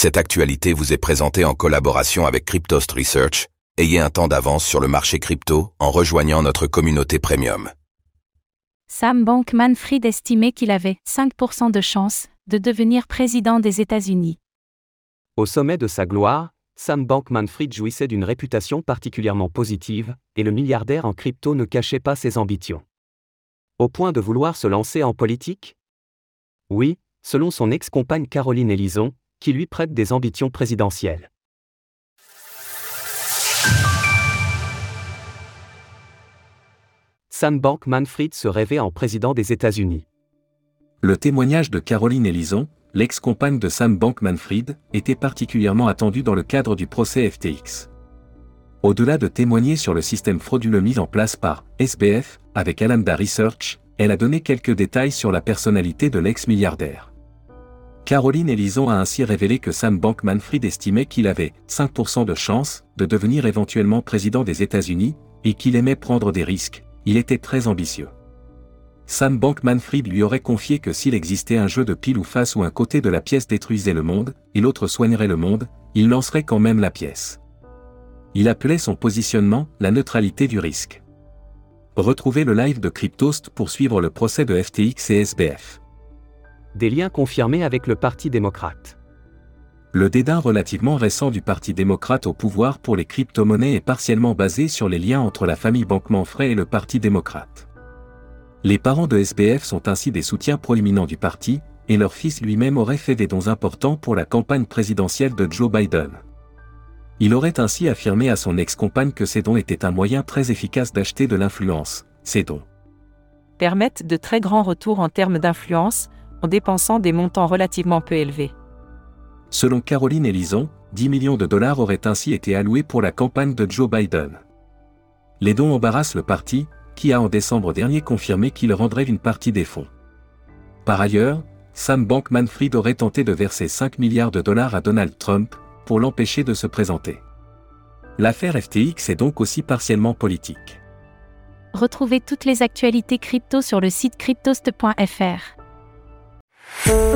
Cette actualité vous est présentée en collaboration avec Cryptost Research. Ayez un temps d'avance sur le marché crypto en rejoignant notre communauté premium. Sam Bankman-Fried estimait qu'il avait 5% de chance de devenir président des États-Unis. Au sommet de sa gloire, Sam Bankman-Fried jouissait d'une réputation particulièrement positive, et le milliardaire en crypto ne cachait pas ses ambitions. Au point de vouloir se lancer en politique? Oui, selon son ex-compagne Caroline Ellison, qui lui prête des ambitions présidentielles. Sam Bankman-Fried se rêvait en président des États-Unis. Le témoignage de Caroline Ellison, l'ex-compagne de Sam Bankman-Fried, était particulièrement attendu dans le cadre du procès FTX. Au-delà de témoigner sur le système frauduleux mis en place par SBF, avec Alameda Research, elle a donné quelques détails sur la personnalité de l'ex-milliardaire. Caroline Ellison a ainsi révélé que Sam Bankman-Fried estimait qu'il avait 5% de chance de devenir éventuellement président des États-Unis et qu'il aimait prendre des risques. Il était très ambitieux. Sam Bankman-Fried lui aurait confié que s'il existait un jeu de pile ou face où un côté de la pièce détruisait le monde et l'autre soignerait le monde, il lancerait quand même la pièce. Il appelait son positionnement la neutralité du risque. Retrouvez le live de Cryptost pour suivre le procès de FTX et SBF. Des liens confirmés avec le Parti démocrate. Le dédain relativement récent du Parti démocrate au pouvoir pour les crypto-monnaies est partiellement basé sur les liens entre la famille Bankman-Fried et le Parti démocrate. Les parents de SBF sont ainsi des soutiens proéminents du parti, et leur fils lui-même aurait fait des dons importants pour la campagne présidentielle de Joe Biden. Il aurait ainsi affirmé à son ex-compagne que ces dons étaient un moyen très efficace d'acheter de l'influence. Ces dons permettent de très grands retours en termes d'influence, en dépensant des montants relativement peu élevés. Selon Caroline Ellison, 10 millions de dollars auraient ainsi été alloués pour la campagne de Joe Biden. Les dons embarrassent le parti, qui a en décembre dernier confirmé qu'il rendrait une partie des fonds. Par ailleurs, Sam Bankman-Fried aurait tenté de verser 5 milliards de dollars à Donald Trump, pour l'empêcher de se présenter. L'affaire FTX est donc aussi partiellement politique. Retrouvez toutes les actualités crypto sur le site cryptost.fr. Thank.